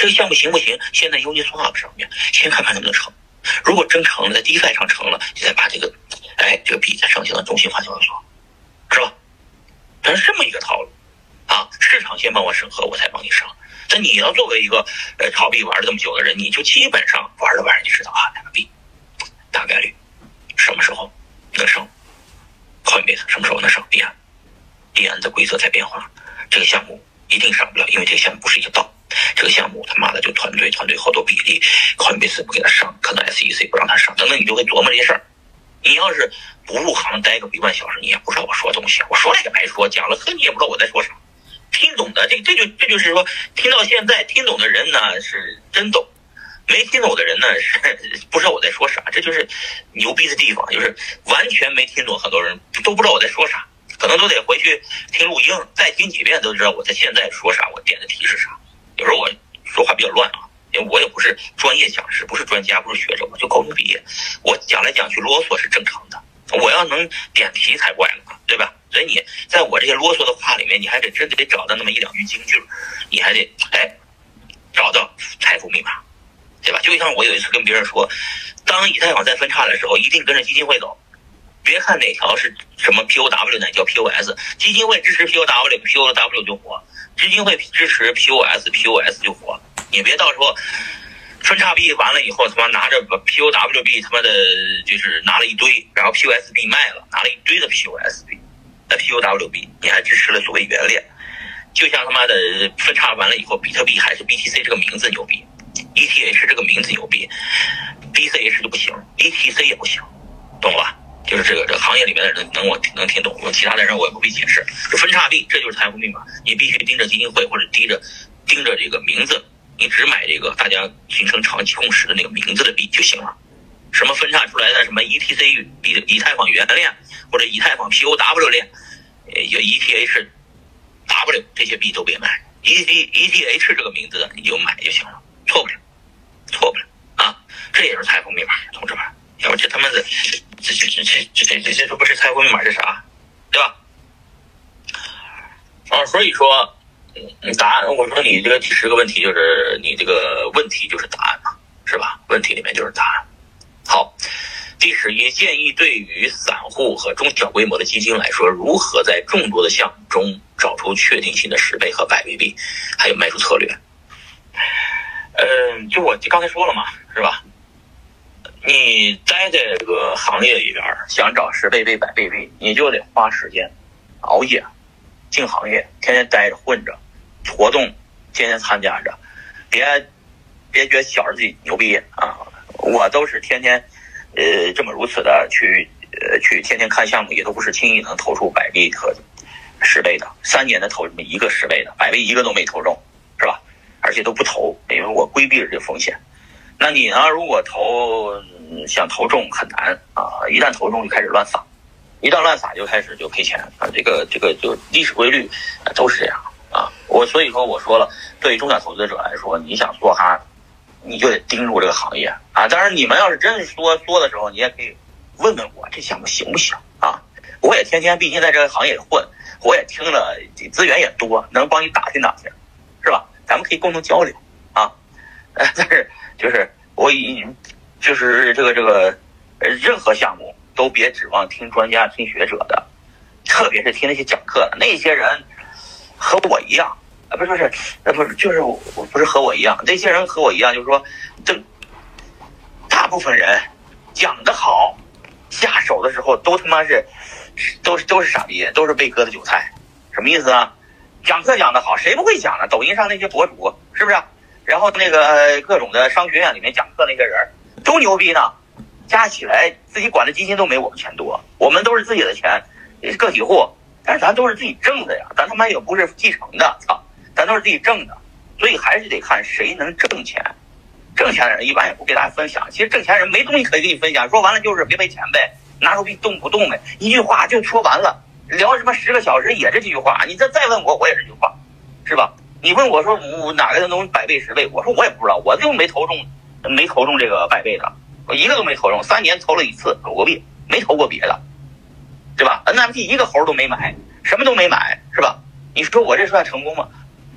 这个项目行不行？先在 Uniswap 上面先看看能不能成。如果真成了，在 DeFi 上成了，你再把这个，哎，这个币再上行到中心化交易所，是吧？它是这么一个套路啊。市场先帮我审核，我才帮你上。那你要作为一个呃炒币玩了这么久的人，你就基本上玩着玩着就知道啊，哪个币大概率什么时候能升，Coinbase 什么时候能升币安，币安的规则在变化，这个项目一定上不了，因为这个项目不是一个道。这个项目他妈的就团队团队好多比例，Coinbase 不给他上，可能 SEC 不让他上，等等，你就会琢磨这些事儿。你要是不入行待个一万小时，你也不知道我说东西，我说了也白说，讲了课，你也不知道我在说啥。听懂的，这这就这就是说，听到现在听懂的人呢是真懂，没听懂的人呢是不知道我在说啥。这就是牛逼的地方，就是完全没听懂，很多人都不知道我在说啥，可能都得回去听录音，再听几遍都知道我在现在说啥，我点的题是啥。有时候我说话比较乱啊，因为我也不是专业讲师，不是专家，不是学者，我就高中毕业，我讲来讲去啰嗦是正常的。我要能点题才怪呢，对吧？所以你在我这些啰嗦的话里面，你还得真得找到那么一两句金句，你还得哎找到财富密码，对吧？就像我有一次跟别人说，当以太坊在分叉的时候，一定跟着基金会走，别看哪条是什么 POW 哪叫 POS，基金会支持 POW，POW 就火，基金会支持 POS，POS 就火，你别到时候。分叉币完了以后，他妈拿着 POWB，他妈的就是拿了一堆，然后 POS 币卖了，拿了一堆的 POS 币，那 POWB 你还支持了所谓原链，就像他妈的分叉完了以后，比特币还是 BTC 这个名字牛逼，ETH 这个名字牛逼，BCH 就不行，ETC 也不行，懂了吧？就是这个这个行业里面的人能我能听懂，我其他的人我也不必解释。就分叉币，这就是财富密码，你必须盯着基金会或者盯着盯着这个名字。你只买这个大家形成长期共识的那个名字的币就行了，什么分叉出来的什么 ETC 比以太坊原链或者以太坊 POW 链，呃，有 ETH W 这些币都别买，E T ETH 这个名字的你就买就行了，错不了，错不了啊！这也是财富密码，同志们，我就他们的这这这这这这这不是财富密码是啥，对吧？啊，所以说，答案我说你这个第十个问题就是你这个问题就是答案嘛，是吧？问题里面就是答案。好，第十一建议对于散户和中小规模的基金来说，如何在众多的项目中找出确定性的十倍和百倍币，还有卖出策略？嗯，就我刚才说了嘛，是吧？你待在这个行业里边，想找十倍倍、百倍币，你就得花时间熬夜。进行业，天天待着混着，活动天天参加着，别别觉得小着自己牛逼啊！我都是天天呃这么如此的去呃去天天看项目，也都不是轻易能投出百倍和十倍的，三年的投一个十倍的，百倍一个都没投中，是吧？而且都不投，因为我规避了这个风险。那你呢？如果投想投中很难啊！一旦投中就开始乱撒。一旦乱撒就开始就赔钱啊！这个这个就历史规律都是这样啊！我所以说我说了，对于中小投资者来说，你想做哈，你就得盯住这个行业啊！当然，你们要是真是说说的时候，你也可以问问我这项目行不行啊？我也天天毕竟在这个行业混，我也听了资源也多，能帮你打听打听，是吧？咱们可以共同交流啊！但是就是我已就是这个这个任何项目。都别指望听专家、听学者的，特别是听那些讲课的那些人，和我一样啊，不是不是，呃不是，就是我不是和我一样，那些人和我一样，就是说，这大部分人讲的好，下手的时候都他妈是，都是都是傻逼，都是被割的韭菜，什么意思啊？讲课讲的好，谁不会讲呢？抖音上那些博主是不是？然后那个各种的商学院里面讲课那些人都牛逼呢。加起来自己管的基金都没我们钱多，我们都是自己的钱，个体户，但是咱都是自己挣的呀，咱他妈也不是继承的，操，咱都是自己挣的，所以还是得看谁能挣钱，挣钱的人一般也不给大家分享，其实挣钱人没东西可以给你分享，说完了就是别赔钱呗，拿出币动不动呗，一句话就说完了，聊什么十个小时也是这句话，你再再问我，我也这句话，是吧？你问我说我哪个能百倍十倍，我说我也不知道，我就没投中，没投中这个百倍的。我一个都没投中，三年投了一次狗狗币，没投过别的，对吧？NFT 一个猴都没买，什么都没买，是吧？你说我这算成功吗？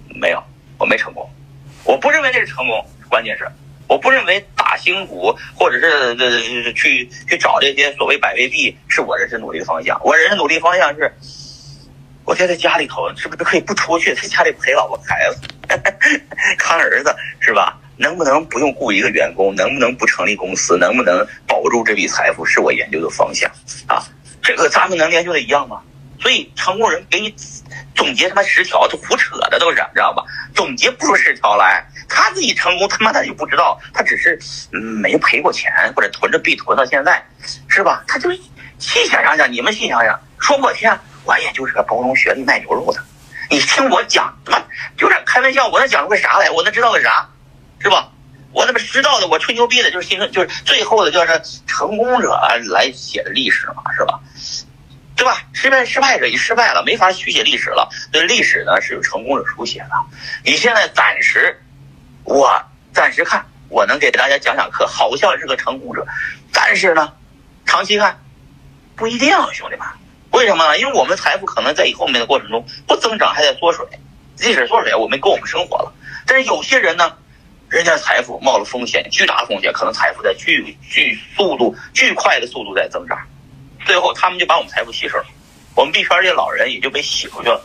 没有，我没成功，我不认为这是成功，关键是我不认为打新股或者是呃去去找这些所谓百倍币是我人生努力的方向。我人生努力方向是，我待在家里头是不是可以不出去，在家里陪老婆孩子，看儿子是吧？能不能不用雇一个员工？能不能不成立公司？能不能保住这笔财富？是我研究的方向啊！这个咱们能研究的一样吗？所以成功人给你总结他妈十条，就胡扯的都是，知道吧？总结不出十条来，他自己成功他妈他就不知道，他只是没赔过钱或者囤着币囤到现在，是吧？他就细想想想，你们细想想，说破天，我也就是个高中学历卖牛肉的，你听我讲，他妈就是开玩笑，我能讲出个啥来？我能知道个啥？是吧？我他妈知道的，我吹牛逼的，就是新就是最后的，就是成功者来写的历史嘛，是吧？对吧？失败失败者已失败了，没法续写历史了。对历史呢是由成功者书写的。你现在暂时，我暂时看，我能给大家讲讲课，好像是个成功者，但是呢，长期看不一定，兄弟们。为什么呢？因为我们财富可能在以后面的过程中不增长，还在缩水。即使缩水，我们够我们生活了。但是有些人呢？人家财富冒了风险，巨大风险，可能财富在巨巨速度、巨快的速度在增长，最后他们就把我们财富吸收了，我们币圈这些老人也就被洗出去了。